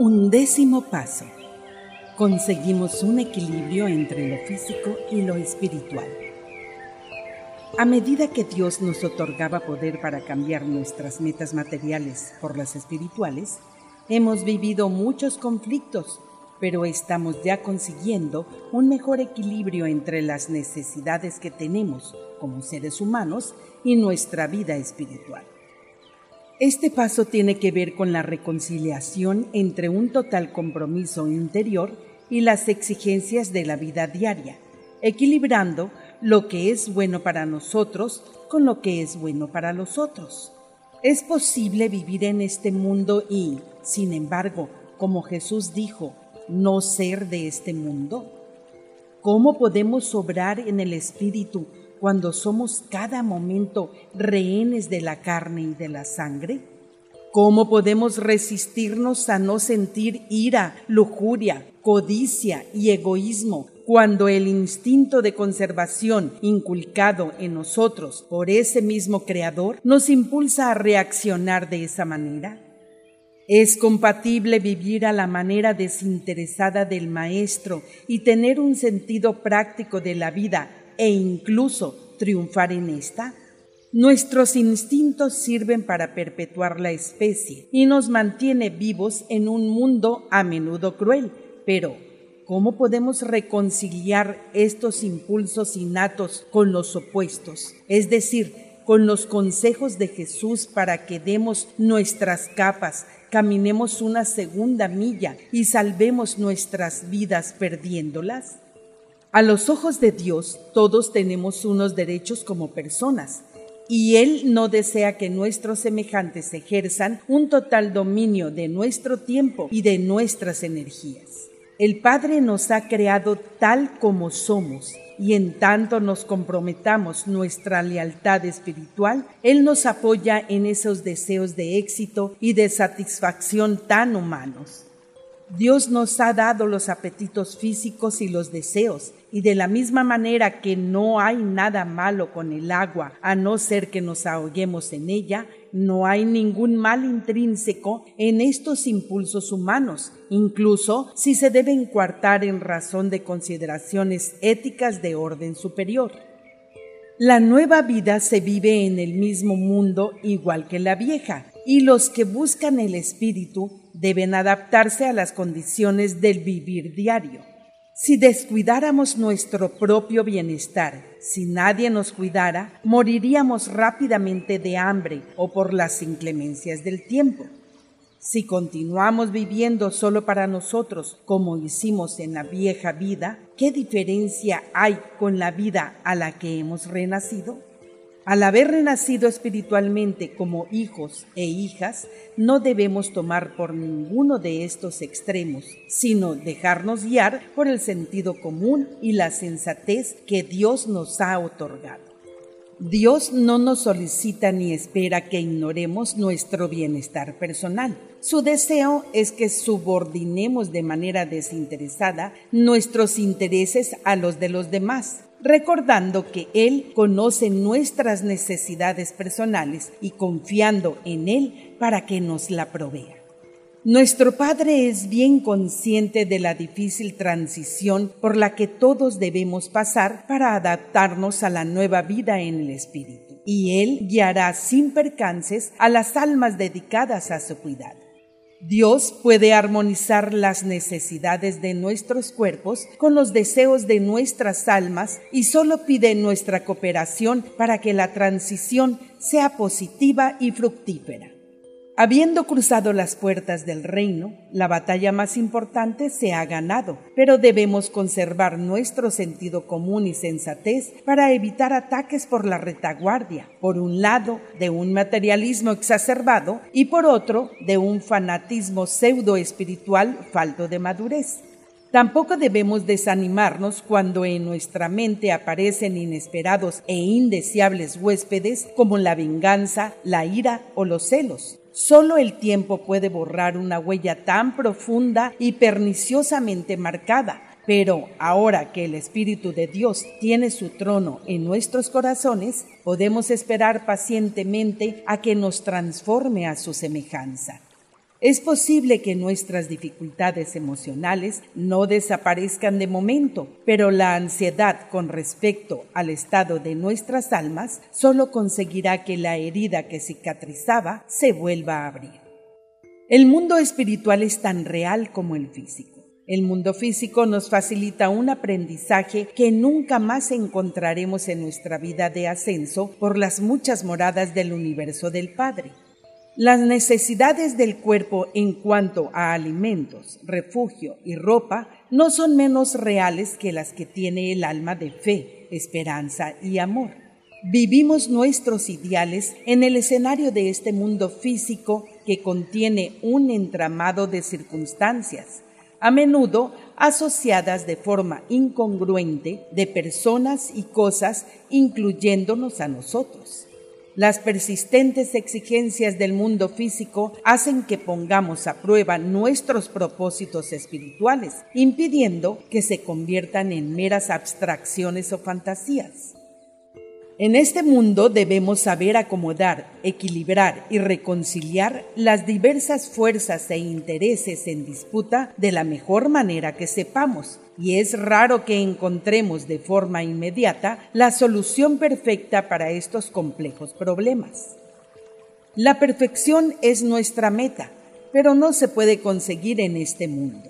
Undécimo paso. Conseguimos un equilibrio entre lo físico y lo espiritual. A medida que Dios nos otorgaba poder para cambiar nuestras metas materiales por las espirituales, hemos vivido muchos conflictos, pero estamos ya consiguiendo un mejor equilibrio entre las necesidades que tenemos como seres humanos y nuestra vida espiritual. Este paso tiene que ver con la reconciliación entre un total compromiso interior y las exigencias de la vida diaria, equilibrando lo que es bueno para nosotros con lo que es bueno para los otros. Es posible vivir en este mundo y, sin embargo, como Jesús dijo, no ser de este mundo. ¿Cómo podemos obrar en el Espíritu cuando somos cada momento rehenes de la carne y de la sangre? ¿Cómo podemos resistirnos a no sentir ira, lujuria, codicia y egoísmo cuando el instinto de conservación inculcado en nosotros por ese mismo Creador nos impulsa a reaccionar de esa manera? Es compatible vivir a la manera desinteresada del Maestro y tener un sentido práctico de la vida e incluso triunfar en esta? Nuestros instintos sirven para perpetuar la especie y nos mantiene vivos en un mundo a menudo cruel. Pero, ¿cómo podemos reconciliar estos impulsos innatos con los opuestos? Es decir, con los consejos de Jesús para que demos nuestras capas, caminemos una segunda milla y salvemos nuestras vidas perdiéndolas? A los ojos de Dios todos tenemos unos derechos como personas y Él no desea que nuestros semejantes ejerzan un total dominio de nuestro tiempo y de nuestras energías. El Padre nos ha creado tal como somos y en tanto nos comprometamos nuestra lealtad espiritual, Él nos apoya en esos deseos de éxito y de satisfacción tan humanos. Dios nos ha dado los apetitos físicos y los deseos, y de la misma manera que no hay nada malo con el agua, a no ser que nos ahoguemos en ella, no hay ningún mal intrínseco en estos impulsos humanos, incluso si se deben coartar en razón de consideraciones éticas de orden superior. La nueva vida se vive en el mismo mundo igual que la vieja, y los que buscan el espíritu deben adaptarse a las condiciones del vivir diario. Si descuidáramos nuestro propio bienestar, si nadie nos cuidara, moriríamos rápidamente de hambre o por las inclemencias del tiempo. Si continuamos viviendo solo para nosotros, como hicimos en la vieja vida, ¿qué diferencia hay con la vida a la que hemos renacido? Al haber renacido espiritualmente como hijos e hijas, no debemos tomar por ninguno de estos extremos, sino dejarnos guiar por el sentido común y la sensatez que Dios nos ha otorgado. Dios no nos solicita ni espera que ignoremos nuestro bienestar personal. Su deseo es que subordinemos de manera desinteresada nuestros intereses a los de los demás, recordando que Él conoce nuestras necesidades personales y confiando en Él para que nos la provea. Nuestro Padre es bien consciente de la difícil transición por la que todos debemos pasar para adaptarnos a la nueva vida en el Espíritu, y Él guiará sin percances a las almas dedicadas a su cuidado. Dios puede armonizar las necesidades de nuestros cuerpos con los deseos de nuestras almas y solo pide nuestra cooperación para que la transición sea positiva y fructífera. Habiendo cruzado las puertas del reino, la batalla más importante se ha ganado, pero debemos conservar nuestro sentido común y sensatez para evitar ataques por la retaguardia, por un lado, de un materialismo exacerbado y por otro, de un fanatismo pseudo espiritual falto de madurez. Tampoco debemos desanimarnos cuando en nuestra mente aparecen inesperados e indeseables huéspedes como la venganza, la ira o los celos. Solo el tiempo puede borrar una huella tan profunda y perniciosamente marcada, pero ahora que el Espíritu de Dios tiene su trono en nuestros corazones, podemos esperar pacientemente a que nos transforme a su semejanza. Es posible que nuestras dificultades emocionales no desaparezcan de momento, pero la ansiedad con respecto al estado de nuestras almas solo conseguirá que la herida que cicatrizaba se vuelva a abrir. El mundo espiritual es tan real como el físico. El mundo físico nos facilita un aprendizaje que nunca más encontraremos en nuestra vida de ascenso por las muchas moradas del universo del Padre. Las necesidades del cuerpo en cuanto a alimentos, refugio y ropa no son menos reales que las que tiene el alma de fe, esperanza y amor. Vivimos nuestros ideales en el escenario de este mundo físico que contiene un entramado de circunstancias, a menudo asociadas de forma incongruente de personas y cosas, incluyéndonos a nosotros. Las persistentes exigencias del mundo físico hacen que pongamos a prueba nuestros propósitos espirituales, impidiendo que se conviertan en meras abstracciones o fantasías. En este mundo debemos saber acomodar, equilibrar y reconciliar las diversas fuerzas e intereses en disputa de la mejor manera que sepamos, y es raro que encontremos de forma inmediata la solución perfecta para estos complejos problemas. La perfección es nuestra meta, pero no se puede conseguir en este mundo.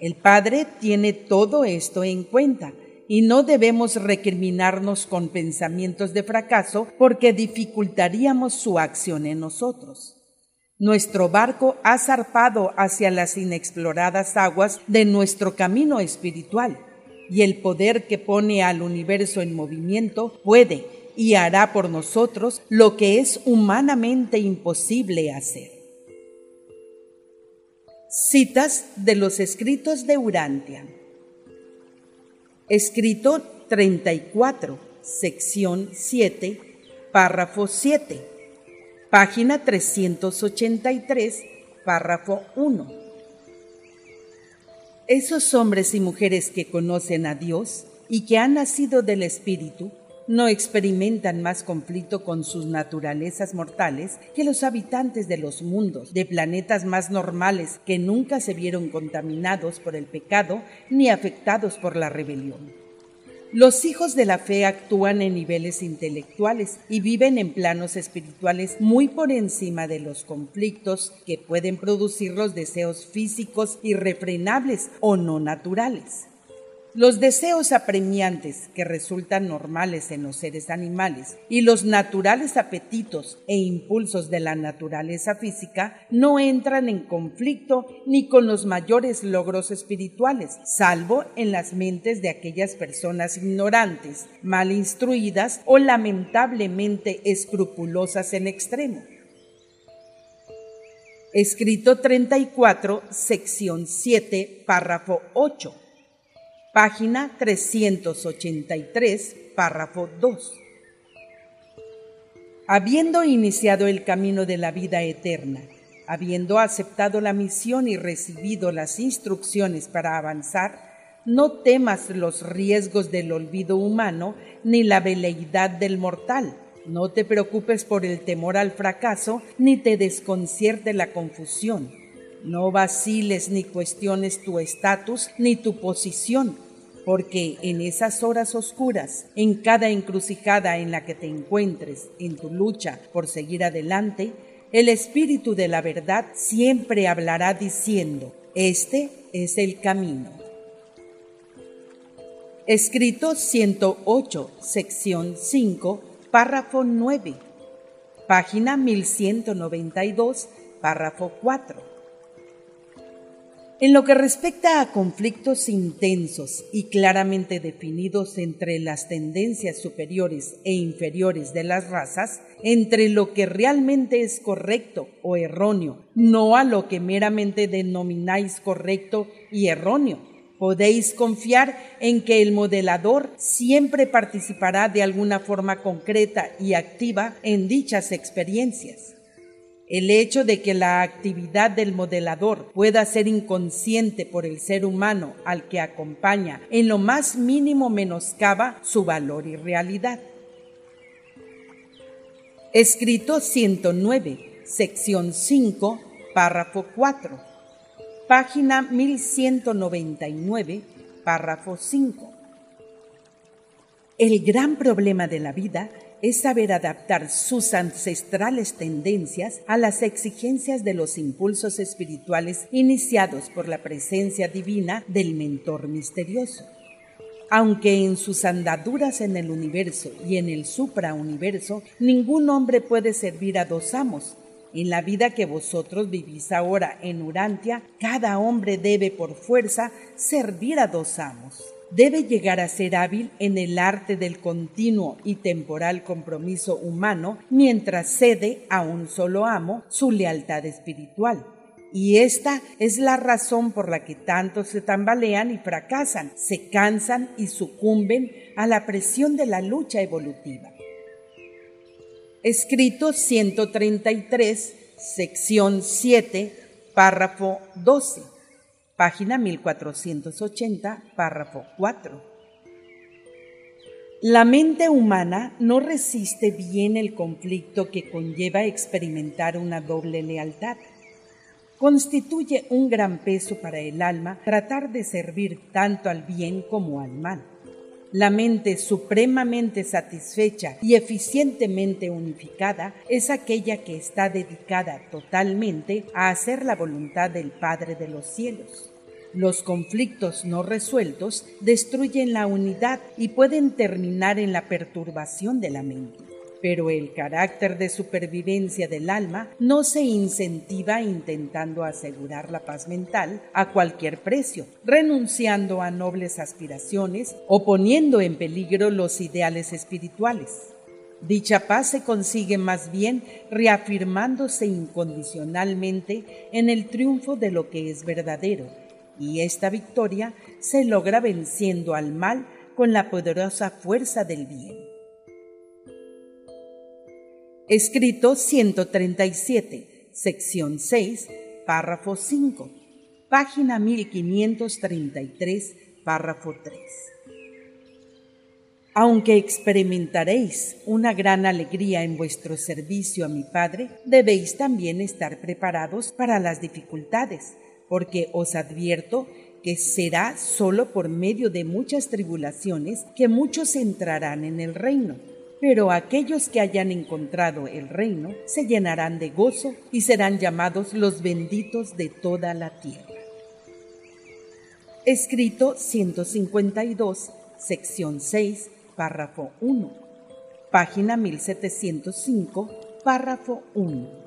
El Padre tiene todo esto en cuenta y no debemos recriminarnos con pensamientos de fracaso porque dificultaríamos su acción en nosotros. Nuestro barco ha zarpado hacia las inexploradas aguas de nuestro camino espiritual y el poder que pone al universo en movimiento puede y hará por nosotros lo que es humanamente imposible hacer. Citas de los escritos de Urantia. Escrito 34, sección 7, párrafo 7, página 383, párrafo 1. Esos hombres y mujeres que conocen a Dios y que han nacido del Espíritu no experimentan más conflicto con sus naturalezas mortales que los habitantes de los mundos, de planetas más normales que nunca se vieron contaminados por el pecado ni afectados por la rebelión. Los hijos de la fe actúan en niveles intelectuales y viven en planos espirituales muy por encima de los conflictos que pueden producir los deseos físicos irrefrenables o no naturales. Los deseos apremiantes que resultan normales en los seres animales y los naturales apetitos e impulsos de la naturaleza física no entran en conflicto ni con los mayores logros espirituales, salvo en las mentes de aquellas personas ignorantes, mal instruidas o lamentablemente escrupulosas en extremo. Escrito 34, sección 7, párrafo 8 página 383, párrafo 2. Habiendo iniciado el camino de la vida eterna, habiendo aceptado la misión y recibido las instrucciones para avanzar, no temas los riesgos del olvido humano ni la veleidad del mortal. No te preocupes por el temor al fracaso, ni te desconcierte la confusión no vaciles ni cuestiones tu estatus ni tu posición, porque en esas horas oscuras, en cada encrucijada en la que te encuentres en tu lucha por seguir adelante, el Espíritu de la verdad siempre hablará diciendo, este es el camino. Escrito 108, sección 5, párrafo 9, página 1192, párrafo 4. En lo que respecta a conflictos intensos y claramente definidos entre las tendencias superiores e inferiores de las razas, entre lo que realmente es correcto o erróneo, no a lo que meramente denomináis correcto y erróneo, podéis confiar en que el modelador siempre participará de alguna forma concreta y activa en dichas experiencias. El hecho de que la actividad del modelador pueda ser inconsciente por el ser humano al que acompaña en lo más mínimo menoscaba su valor y realidad. Escrito 109, sección 5, párrafo 4, página 1199, párrafo 5. El gran problema de la vida es saber adaptar sus ancestrales tendencias a las exigencias de los impulsos espirituales iniciados por la presencia divina del mentor misterioso. Aunque en sus andaduras en el universo y en el suprauniverso ningún hombre puede servir a dos amos, en la vida que vosotros vivís ahora en Urantia, cada hombre debe por fuerza servir a dos amos debe llegar a ser hábil en el arte del continuo y temporal compromiso humano mientras cede a un solo amo su lealtad espiritual. Y esta es la razón por la que tantos se tambalean y fracasan, se cansan y sucumben a la presión de la lucha evolutiva. Escrito 133, sección 7, párrafo 12 página 1480, párrafo 4. La mente humana no resiste bien el conflicto que conlleva experimentar una doble lealtad. Constituye un gran peso para el alma tratar de servir tanto al bien como al mal. La mente supremamente satisfecha y eficientemente unificada es aquella que está dedicada totalmente a hacer la voluntad del Padre de los cielos. Los conflictos no resueltos destruyen la unidad y pueden terminar en la perturbación de la mente. Pero el carácter de supervivencia del alma no se incentiva intentando asegurar la paz mental a cualquier precio, renunciando a nobles aspiraciones o poniendo en peligro los ideales espirituales. Dicha paz se consigue más bien reafirmándose incondicionalmente en el triunfo de lo que es verdadero y esta victoria se logra venciendo al mal con la poderosa fuerza del bien. Escrito 137, sección 6, párrafo 5, página 1533, párrafo 3. Aunque experimentaréis una gran alegría en vuestro servicio a mi Padre, debéis también estar preparados para las dificultades, porque os advierto que será sólo por medio de muchas tribulaciones que muchos entrarán en el reino. Pero aquellos que hayan encontrado el reino se llenarán de gozo y serán llamados los benditos de toda la tierra. Escrito 152, sección 6, párrafo 1, página 1705, párrafo 1.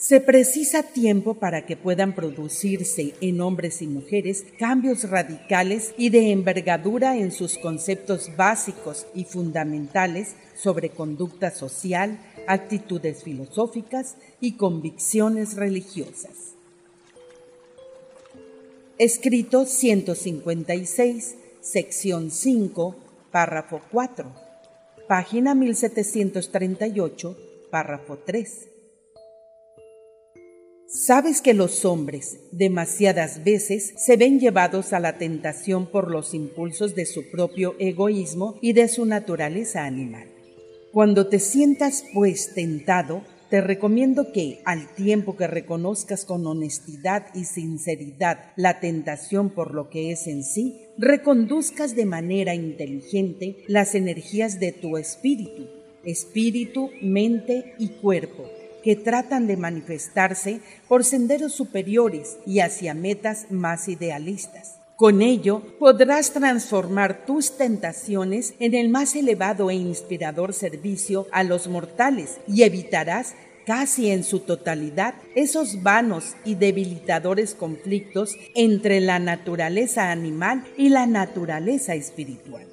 Se precisa tiempo para que puedan producirse en hombres y mujeres cambios radicales y de envergadura en sus conceptos básicos y fundamentales sobre conducta social, actitudes filosóficas y convicciones religiosas. Escrito 156, sección 5, párrafo 4, página 1738, párrafo 3. Sabes que los hombres demasiadas veces se ven llevados a la tentación por los impulsos de su propio egoísmo y de su naturaleza animal. Cuando te sientas pues tentado, te recomiendo que, al tiempo que reconozcas con honestidad y sinceridad la tentación por lo que es en sí, reconduzcas de manera inteligente las energías de tu espíritu, espíritu, mente y cuerpo que tratan de manifestarse por senderos superiores y hacia metas más idealistas. Con ello podrás transformar tus tentaciones en el más elevado e inspirador servicio a los mortales y evitarás casi en su totalidad esos vanos y debilitadores conflictos entre la naturaleza animal y la naturaleza espiritual.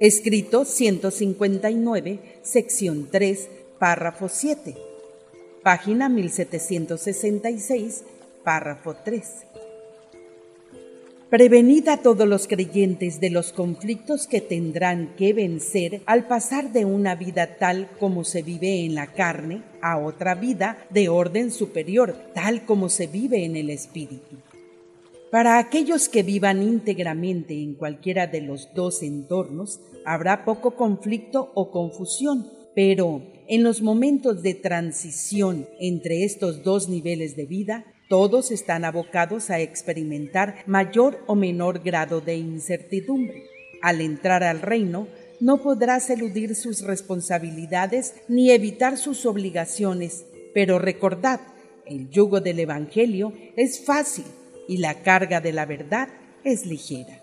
Escrito 159, sección 3, párrafo 7, página 1766, párrafo 3. Prevenid a todos los creyentes de los conflictos que tendrán que vencer al pasar de una vida tal como se vive en la carne a otra vida de orden superior, tal como se vive en el espíritu. Para aquellos que vivan íntegramente en cualquiera de los dos entornos, habrá poco conflicto o confusión, Pero en los momentos de transición entre estos dos niveles de vida, todos están abocados a experimentar mayor o menor grado de incertidumbre. Al entrar al reino, no podrás eludir sus responsabilidades ni evitar sus obligaciones, pero recordad, el yugo del Evangelio es fácil y la carga de la verdad es ligera.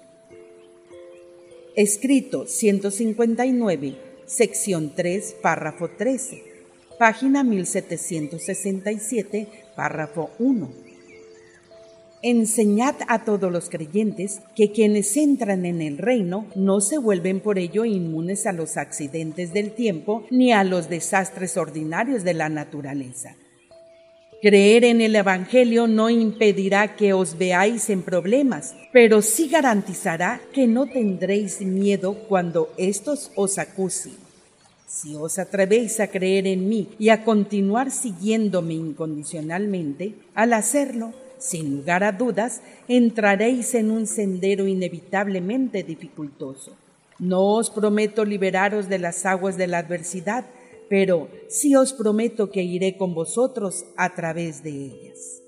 Escrito 159, sección 3, párrafo 13, página 1767, párrafo 1. Enseñad a todos los creyentes que quienes entran en el reino no se vuelven por ello inmunes a los accidentes del tiempo ni a los desastres ordinarios de la naturaleza. Creer en el Evangelio no impedirá que os veáis en problemas, pero sí garantizará que no tendréis miedo cuando éstos os acusen. Si os atrevéis a creer en mí y a continuar siguiéndome incondicionalmente, al hacerlo, sin lugar a dudas, entraréis en un sendero inevitablemente dificultoso. No os prometo liberaros de las aguas de la adversidad, pero sí os prometo que iré con vosotros a través de ellas.